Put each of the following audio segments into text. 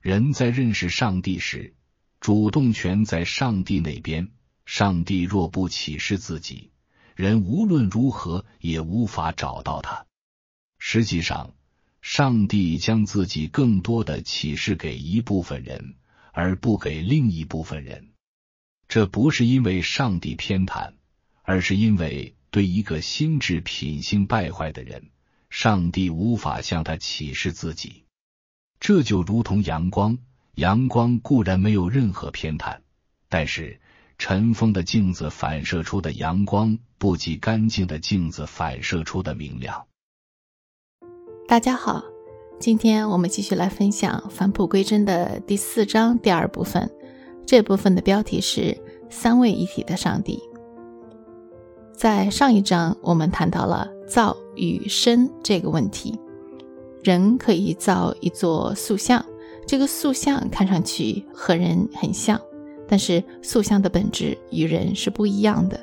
人在认识上帝时，主动权在上帝那边。上帝若不启示自己，人无论如何也无法找到他。实际上，上帝将自己更多的启示给一部分人，而不给另一部分人。这不是因为上帝偏袒，而是因为对一个心智品性败坏的人，上帝无法向他启示自己。这就如同阳光，阳光固然没有任何偏袒，但是。尘封的镜子反射出的阳光，不及干净的镜子反射出的明亮。大家好，今天我们继续来分享《返璞归真》的第四章第二部分。这部分的标题是“三位一体的上帝”。在上一章，我们谈到了造与生这个问题。人可以造一座塑像，这个塑像看上去和人很像。但是塑像的本质与人是不一样的，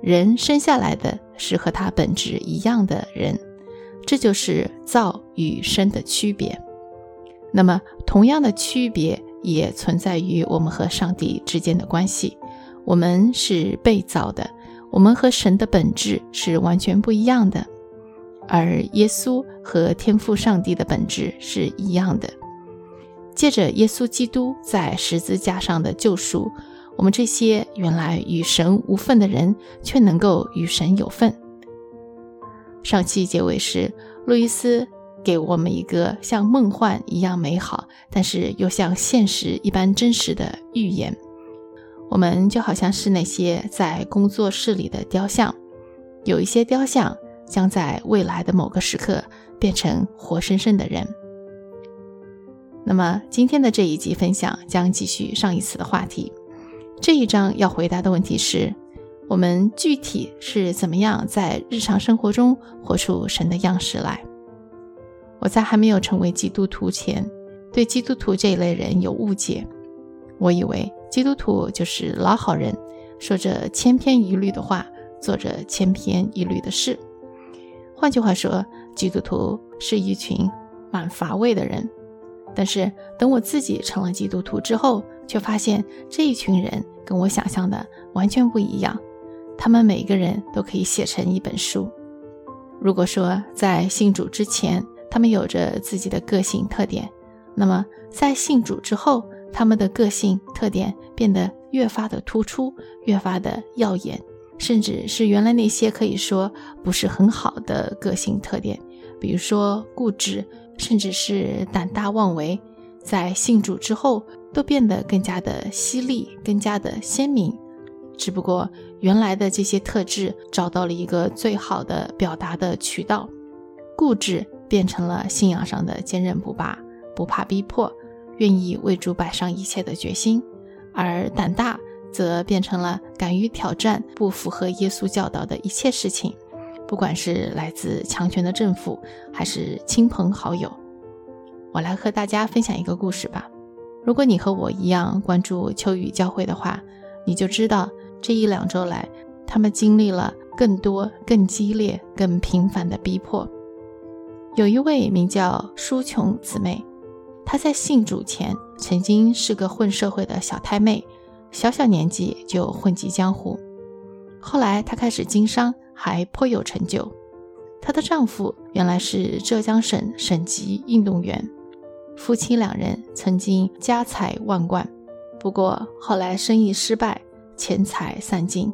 人生下来的是和他本质一样的人，这就是造与生的区别。那么，同样的区别也存在于我们和上帝之间的关系。我们是被造的，我们和神的本质是完全不一样的，而耶稣和天父上帝的本质是一样的。借着耶稣基督在十字架上的救赎，我们这些原来与神无份的人，却能够与神有份。上期结尾时，路易斯给我们一个像梦幻一样美好，但是又像现实一般真实的预言。我们就好像是那些在工作室里的雕像，有一些雕像将在未来的某个时刻变成活生生的人。那么今天的这一集分享将继续上一次的话题。这一章要回答的问题是：我们具体是怎么样在日常生活中活出神的样式来？我在还没有成为基督徒前，对基督徒这一类人有误解。我以为基督徒就是老好人，说着千篇一律的话，做着千篇一律的事。换句话说，基督徒是一群蛮乏味的人。但是等我自己成了基督徒之后，却发现这一群人跟我想象的完全不一样。他们每个人都可以写成一本书。如果说在信主之前，他们有着自己的个性特点，那么在信主之后，他们的个性特点变得越发的突出，越发的耀眼，甚至是原来那些可以说不是很好的个性特点，比如说固执。甚至是胆大妄为，在信主之后都变得更加的犀利，更加的鲜明。只不过原来的这些特质找到了一个最好的表达的渠道，固执变成了信仰上的坚韧不拔，不怕逼迫，愿意为主摆上一切的决心；而胆大则变成了敢于挑战不符合耶稣教导的一切事情。不管是来自强权的政府，还是亲朋好友，我来和大家分享一个故事吧。如果你和我一样关注秋雨教会的话，你就知道这一两周来，他们经历了更多、更激烈、更频繁的逼迫。有一位名叫舒琼姊妹，她在信主前曾经是个混社会的小太妹，小小年纪就混迹江湖。后来她开始经商。还颇有成就。她的丈夫原来是浙江省省级运动员，夫妻两人曾经家财万贯。不过后来生意失败，钱财散尽，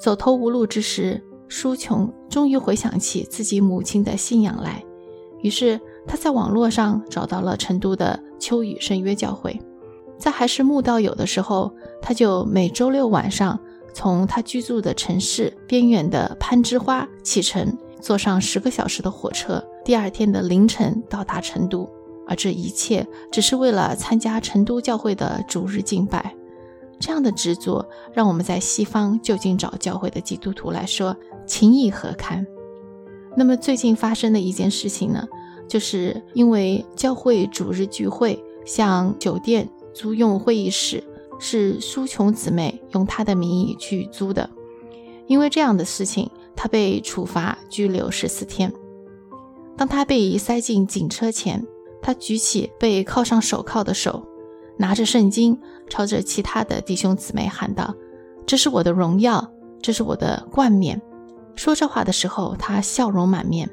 走投无路之时，舒琼终于回想起自己母亲的信仰来。于是她在网络上找到了成都的秋雨圣约教会。在还是慕道友的时候，他就每周六晚上。从他居住的城市边远的攀枝花启程，坐上十个小时的火车，第二天的凌晨到达成都。而这一切只是为了参加成都教会的主日敬拜。这样的执着，让我们在西方就近找教会的基督徒来说，情意何堪？那么最近发生的一件事情呢，就是因为教会主日聚会向酒店租用会议室。是苏琼姊妹用她的名义去租的，因为这样的事情，她被处罚拘留十四天。当她被塞进警车前，他举起被铐上手铐的手，拿着圣经，朝着其他的弟兄姊妹喊道：“这是我的荣耀，这是我的冠冕。”说这话的时候，他笑容满面。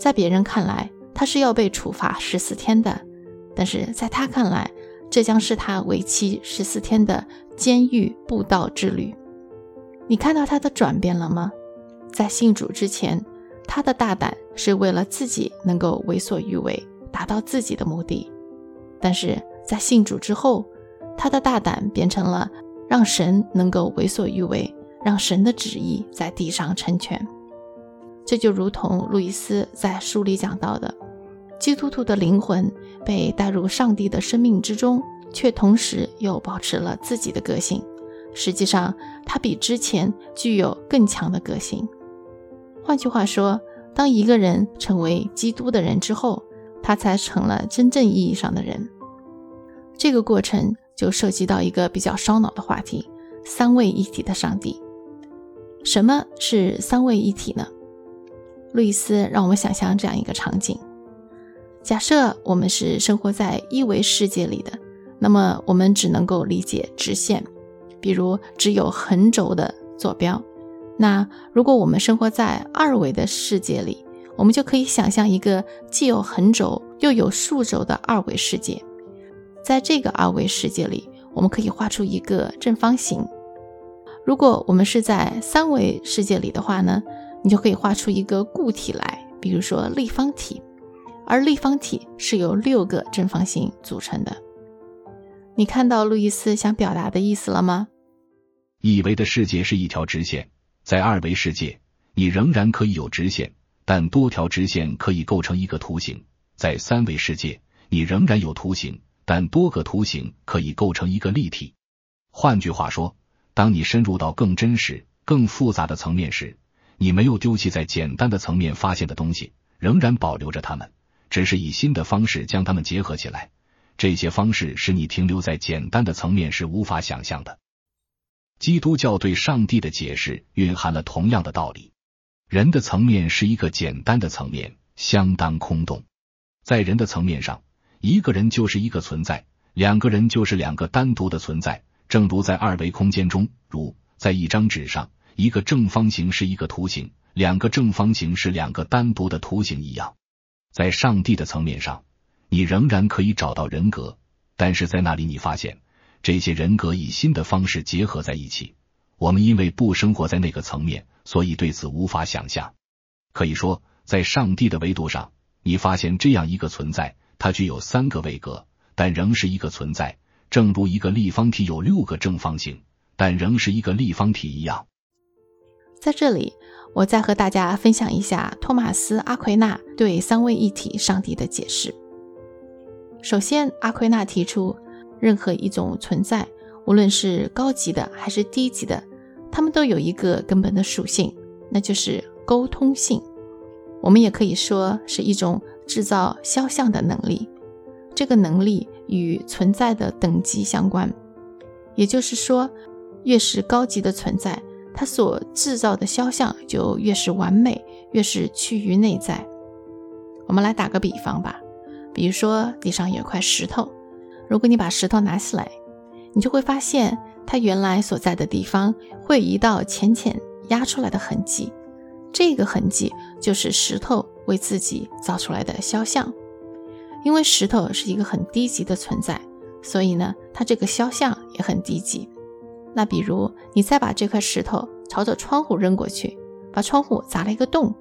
在别人看来，他是要被处罚十四天的，但是在他看来，这将是他为期十四天的监狱布道之旅。你看到他的转变了吗？在信主之前，他的大胆是为了自己能够为所欲为，达到自己的目的；但是在信主之后，他的大胆变成了让神能够为所欲为，让神的旨意在地上成全。这就如同路易斯在书里讲到的，基督徒的灵魂被带入上帝的生命之中，却同时又保持了自己的个性。实际上，他比之前具有更强的个性。换句话说，当一个人成为基督的人之后，他才成了真正意义上的人。这个过程就涉及到一个比较烧脑的话题：三位一体的上帝。什么是三位一体呢？路易斯让我们想象这样一个场景：假设我们是生活在一维世界里的，那么我们只能够理解直线，比如只有横轴的坐标。那如果我们生活在二维的世界里，我们就可以想象一个既有横轴又有竖轴的二维世界。在这个二维世界里，我们可以画出一个正方形。如果我们是在三维世界里的话呢，你就可以画出一个固体来，比如说立方体。而立方体是由六个正方形组成的。你看到路易斯想表达的意思了吗？一维的世界是一条直线。在二维世界，你仍然可以有直线，但多条直线可以构成一个图形；在三维世界，你仍然有图形，但多个图形可以构成一个立体。换句话说，当你深入到更真实、更复杂的层面时，你没有丢弃在简单的层面发现的东西，仍然保留着它们，只是以新的方式将它们结合起来。这些方式使你停留在简单的层面是无法想象的。基督教对上帝的解释蕴含了同样的道理。人的层面是一个简单的层面，相当空洞。在人的层面上，一个人就是一个存在，两个人就是两个单独的存在。正如在二维空间中，如在一张纸上，一个正方形是一个图形，两个正方形是两个单独的图形一样。在上帝的层面上，你仍然可以找到人格，但是在那里你发现。这些人格以新的方式结合在一起。我们因为不生活在那个层面，所以对此无法想象。可以说，在上帝的维度上，你发现这样一个存在，它具有三个位格，但仍是一个存在，正如一个立方体有六个正方形，但仍是一个立方体一样。在这里，我再和大家分享一下托马斯·阿奎那对三位一体上帝的解释。首先，阿奎那提出。任何一种存在，无论是高级的还是低级的，它们都有一个根本的属性，那就是沟通性。我们也可以说是一种制造肖像的能力。这个能力与存在的等级相关，也就是说，越是高级的存在，它所制造的肖像就越是完美，越是趋于内在。我们来打个比方吧，比如说地上有块石头。如果你把石头拿起来，你就会发现它原来所在的地方会一道浅浅压出来的痕迹，这个痕迹就是石头为自己造出来的肖像。因为石头是一个很低级的存在，所以呢，它这个肖像也很低级。那比如你再把这块石头朝着窗户扔过去，把窗户砸了一个洞，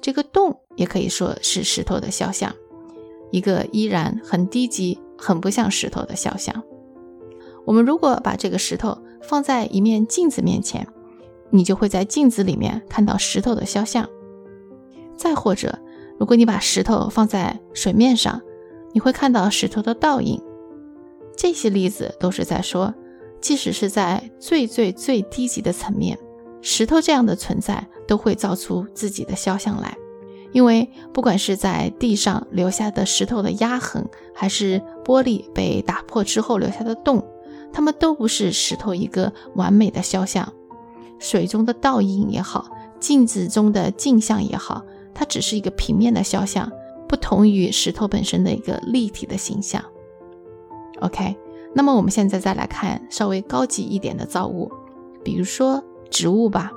这个洞也可以说是石头的肖像，一个依然很低级。很不像石头的肖像。我们如果把这个石头放在一面镜子面前，你就会在镜子里面看到石头的肖像。再或者，如果你把石头放在水面上，你会看到石头的倒影。这些例子都是在说，即使是在最最最低级的层面，石头这样的存在都会造出自己的肖像来。因为不管是在地上留下的石头的压痕，还是玻璃被打破之后留下的洞，它们都不是石头一个完美的肖像。水中的倒影也好，镜子中的镜像也好，它只是一个平面的肖像，不同于石头本身的一个立体的形象。OK，那么我们现在再来看稍微高级一点的造物，比如说植物吧。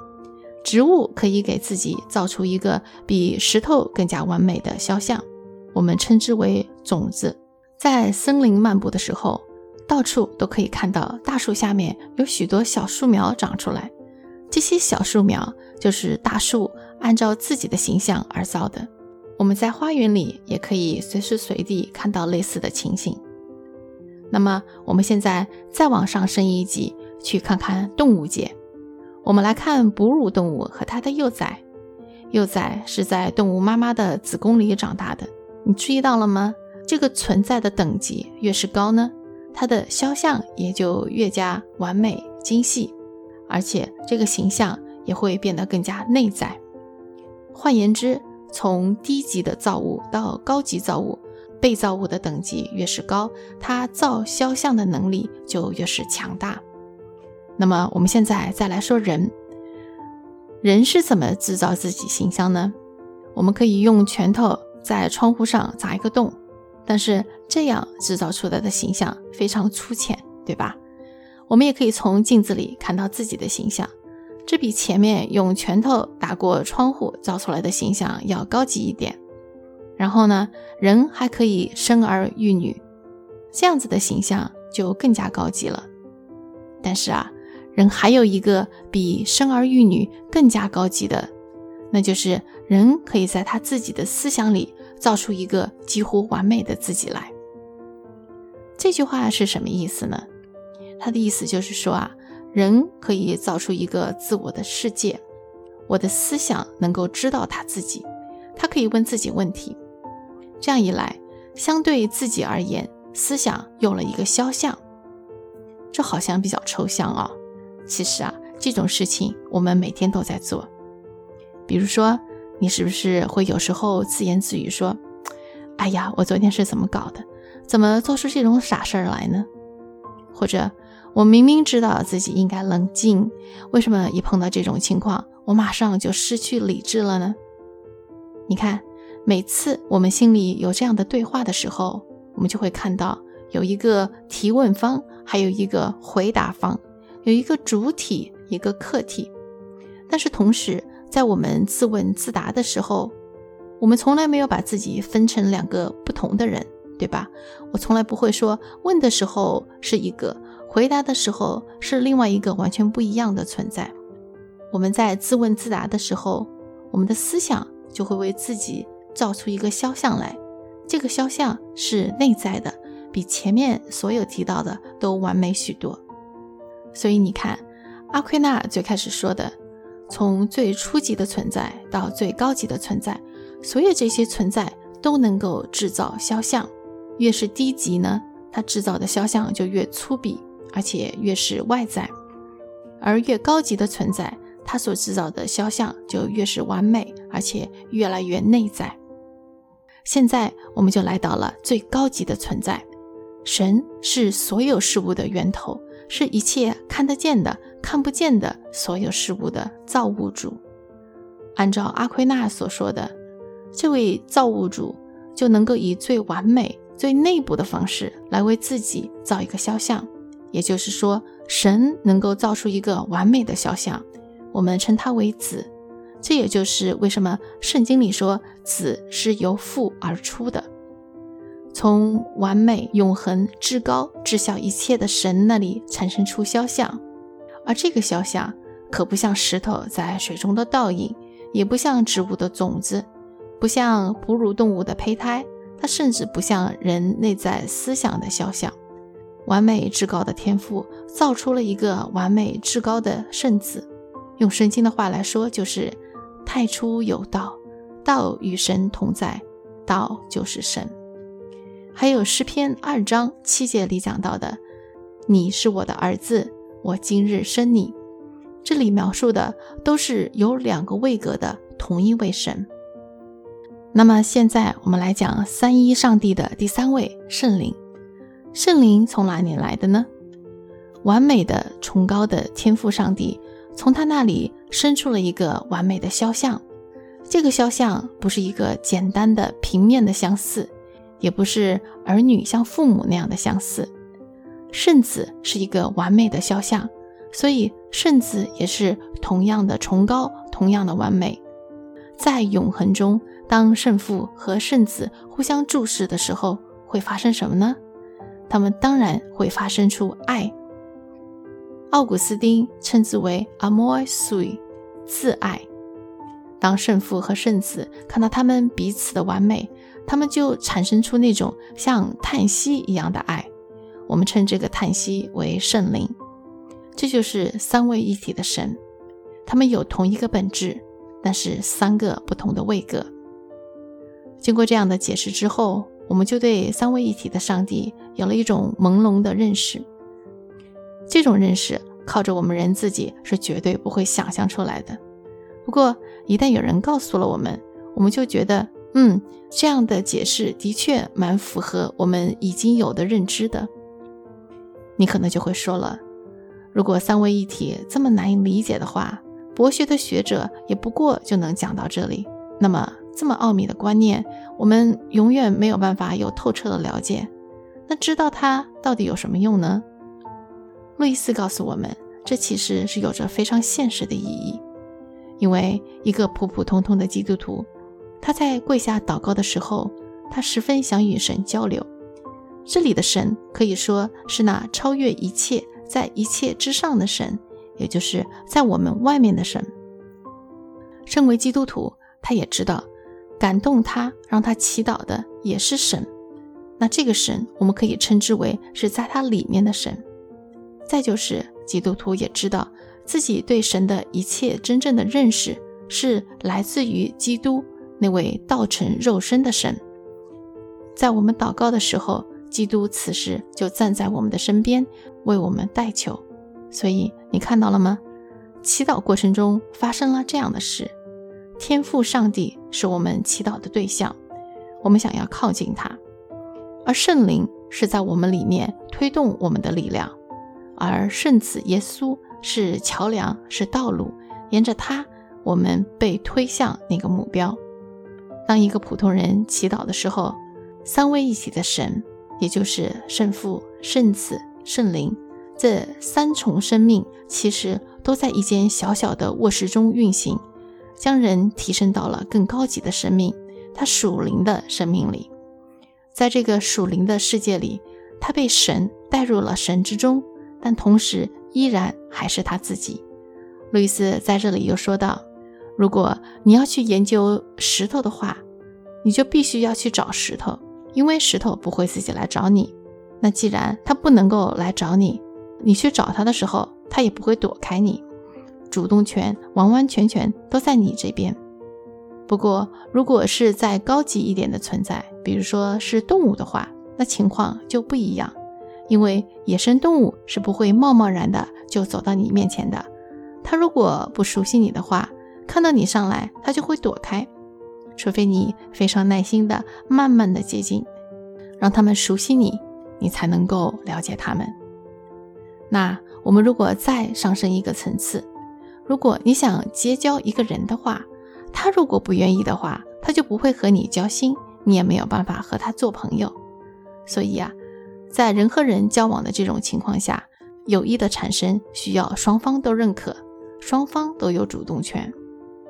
植物可以给自己造出一个比石头更加完美的肖像，我们称之为种子。在森林漫步的时候，到处都可以看到大树下面有许多小树苗长出来，这些小树苗就是大树按照自己的形象而造的。我们在花园里也可以随时随地看到类似的情形。那么，我们现在再往上升一级，去看看动物界。我们来看哺乳动物和它的幼崽。幼崽是在动物妈妈的子宫里长大的。你注意到了吗？这个存在的等级越是高呢，它的肖像也就越加完美精细，而且这个形象也会变得更加内在。换言之，从低级的造物到高级造物，被造物的等级越是高，它造肖像的能力就越是强大。那么我们现在再来说人，人是怎么制造自己形象呢？我们可以用拳头在窗户上砸一个洞，但是这样制造出来的形象非常粗浅，对吧？我们也可以从镜子里看到自己的形象，这比前面用拳头打过窗户造出来的形象要高级一点。然后呢，人还可以生儿育女，这样子的形象就更加高级了。但是啊。人还有一个比生儿育女更加高级的，那就是人可以在他自己的思想里造出一个几乎完美的自己来。这句话是什么意思呢？他的意思就是说啊，人可以造出一个自我的世界，我的思想能够知道他自己，他可以问自己问题。这样一来，相对自己而言，思想有了一个肖像。这好像比较抽象啊。其实啊，这种事情我们每天都在做。比如说，你是不是会有时候自言自语说：“哎呀，我昨天是怎么搞的？怎么做出这种傻事儿来呢？”或者，我明明知道自己应该冷静，为什么一碰到这种情况，我马上就失去理智了呢？你看，每次我们心里有这样的对话的时候，我们就会看到有一个提问方，还有一个回答方。有一个主体，一个客体，但是同时，在我们自问自答的时候，我们从来没有把自己分成两个不同的人，对吧？我从来不会说问的时候是一个，回答的时候是另外一个完全不一样的存在。我们在自问自答的时候，我们的思想就会为自己造出一个肖像来，这个肖像是内在的，比前面所有提到的都完美许多。所以你看，阿奎那最开始说的，从最初级的存在到最高级的存在，所有这些存在都能够制造肖像。越是低级呢，它制造的肖像就越粗鄙，而且越是外在；而越高级的存在，它所制造的肖像就越是完美，而且越来越内在。现在我们就来到了最高级的存在，神是所有事物的源头。是一切看得见的、看不见的所有事物的造物主。按照阿奎那所说的，这位造物主就能够以最完美、最内部的方式来为自己造一个肖像。也就是说，神能够造出一个完美的肖像，我们称他为子。这也就是为什么圣经里说子是由父而出的。从完美、永恒、至高、知晓一切的神那里产生出肖像，而这个肖像可不像石头在水中的倒影，也不像植物的种子，不像哺乳动物的胚胎，它甚至不像人内在思想的肖像。完美至高的天赋造出了一个完美至高的圣子。用圣经的话来说，就是太初有道，道与神同在，道就是神。还有诗篇二章七节里讲到的：“你是我的儿子，我今日生你。”这里描述的都是有两个位格的同一位神。那么现在我们来讲三一上帝的第三位圣灵。圣灵从哪里来的呢？完美的、崇高的天赋上帝从他那里生出了一个完美的肖像。这个肖像不是一个简单的平面的相似，也不是儿女像父母那样的相似。圣子是一个完美的肖像，所以圣子也是同样的崇高，同样的完美。在永恒中，当圣父和圣子互相注视的时候，会发生什么呢？他们当然会发生出爱。奥古斯丁称之为 “amor sui”，自爱。当圣父和圣子看到他们彼此的完美，他们就产生出那种像叹息一样的爱。我们称这个叹息为圣灵。这就是三位一体的神，他们有同一个本质，但是三个不同的位格。经过这样的解释之后，我们就对三位一体的上帝有了一种朦胧的认识。这种认识靠着我们人自己是绝对不会想象出来的。不过，一旦有人告诉了我们，我们就觉得，嗯，这样的解释的确蛮符合我们已经有的认知的。你可能就会说了，如果三位一体这么难以理解的话，博学的学者也不过就能讲到这里。那么，这么奥秘的观念，我们永远没有办法有透彻的了解。那知道它到底有什么用呢？路易斯告诉我们，这其实是有着非常现实的意义。因为一个普普通通的基督徒，他在跪下祷告的时候，他十分想与神交流。这里的神可以说是那超越一切、在一切之上的神，也就是在我们外面的神。身为基督徒，他也知道，感动他、让他祈祷的也是神。那这个神，我们可以称之为是在他里面的神。再就是，基督徒也知道。自己对神的一切真正的认识，是来自于基督那位道成肉身的神。在我们祷告的时候，基督此时就站在我们的身边，为我们代求。所以你看到了吗？祈祷过程中发生了这样的事：天父上帝是我们祈祷的对象，我们想要靠近他，而圣灵是在我们里面推动我们的力量，而圣子耶稣。是桥梁，是道路，沿着它，我们被推向那个目标。当一个普通人祈祷的时候，三位一体的神，也就是圣父、圣子、圣灵，这三重生命，其实都在一间小小的卧室中运行，将人提升到了更高级的生命，他属灵的生命里。在这个属灵的世界里，他被神带入了神之中，但同时。依然还是他自己。路易斯在这里又说道：“如果你要去研究石头的话，你就必须要去找石头，因为石头不会自己来找你。那既然他不能够来找你，你去找他的时候，他也不会躲开你。主动权完完全全都在你这边。不过，如果是在高级一点的存在，比如说是动物的话，那情况就不一样。”因为野生动物是不会贸贸然的就走到你面前的，它如果不熟悉你的话，看到你上来，它就会躲开，除非你非常耐心的慢慢的接近，让他们熟悉你，你才能够了解他们。那我们如果再上升一个层次，如果你想结交一个人的话，他如果不愿意的话，他就不会和你交心，你也没有办法和他做朋友。所以啊。在人和人交往的这种情况下，友谊的产生需要双方都认可，双方都有主动权。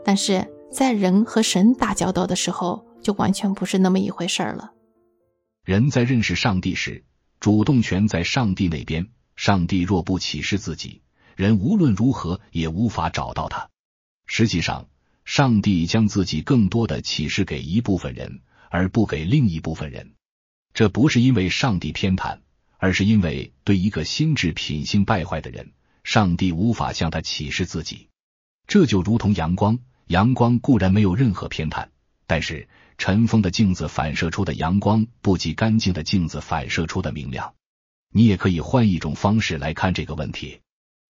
但是在人和神打交道的时候，就完全不是那么一回事儿了。人在认识上帝时，主动权在上帝那边。上帝若不启示自己，人无论如何也无法找到他。实际上，上帝将自己更多的启示给一部分人，而不给另一部分人。这不是因为上帝偏袒，而是因为对一个心智品性败坏的人，上帝无法向他启示自己。这就如同阳光，阳光固然没有任何偏袒，但是尘封的镜子反射出的阳光不及干净的镜子反射出的明亮。你也可以换一种方式来看这个问题。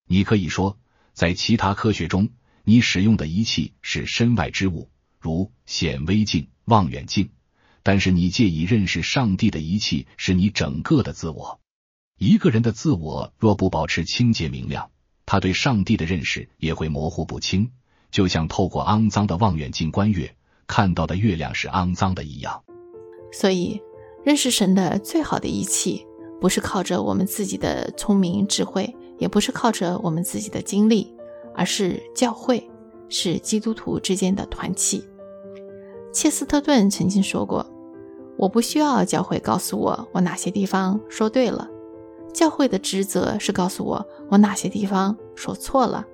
你可以说，在其他科学中，你使用的仪器是身外之物，如显微镜、望远镜。但是你借以认识上帝的仪器是你整个的自我。一个人的自我若不保持清洁明亮，他对上帝的认识也会模糊不清，就像透过肮脏的望远镜观月，看到的月亮是肮脏的一样。所以，认识神的最好的仪器，不是靠着我们自己的聪明智慧，也不是靠着我们自己的经历，而是教会，是基督徒之间的团契。切斯特顿曾经说过：“我不需要教会告诉我我哪些地方说对了，教会的职责是告诉我我哪些地方说错了。”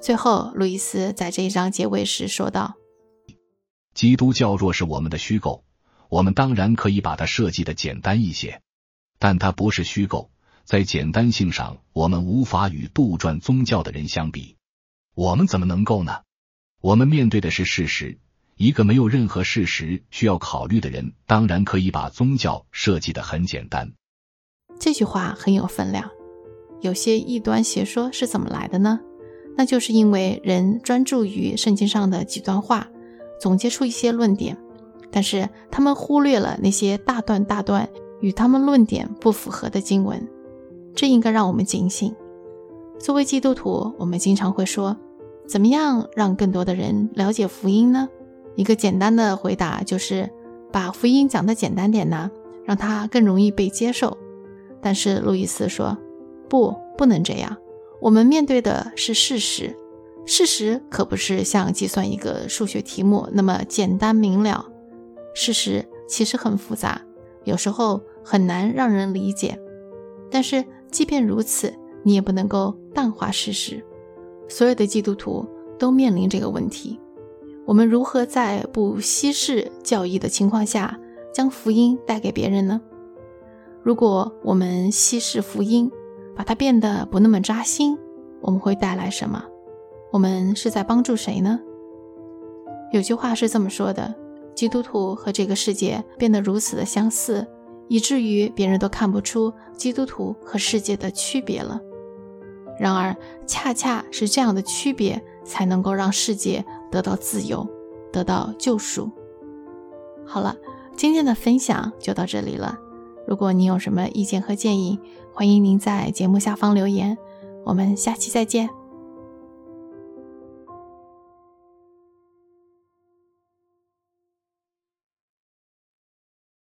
最后，路易斯在这一章结尾时说道：“基督教若是我们的虚构。”我们当然可以把它设计的简单一些，但它不是虚构，在简单性上，我们无法与杜撰宗教的人相比。我们怎么能够呢？我们面对的是事实。一个没有任何事实需要考虑的人，当然可以把宗教设计的很简单。这句话很有分量。有些异端邪说是怎么来的呢？那就是因为人专注于圣经上的几段话，总结出一些论点。但是他们忽略了那些大段大段与他们论点不符合的经文，这应该让我们警醒。作为基督徒，我们经常会说：“怎么样让更多的人了解福音呢？”一个简单的回答就是把福音讲得简单点呢，让它更容易被接受。但是路易斯说：“不，不能这样。我们面对的是事实，事实可不是像计算一个数学题目那么简单明了。”事实其实很复杂，有时候很难让人理解。但是即便如此，你也不能够淡化事实。所有的基督徒都面临这个问题：我们如何在不稀释教义的情况下，将福音带给别人呢？如果我们稀释福音，把它变得不那么扎心，我们会带来什么？我们是在帮助谁呢？有句话是这么说的。基督徒和这个世界变得如此的相似，以至于别人都看不出基督徒和世界的区别了。然而，恰恰是这样的区别，才能够让世界得到自由，得到救赎。好了，今天的分享就到这里了。如果您有什么意见和建议，欢迎您在节目下方留言。我们下期再见。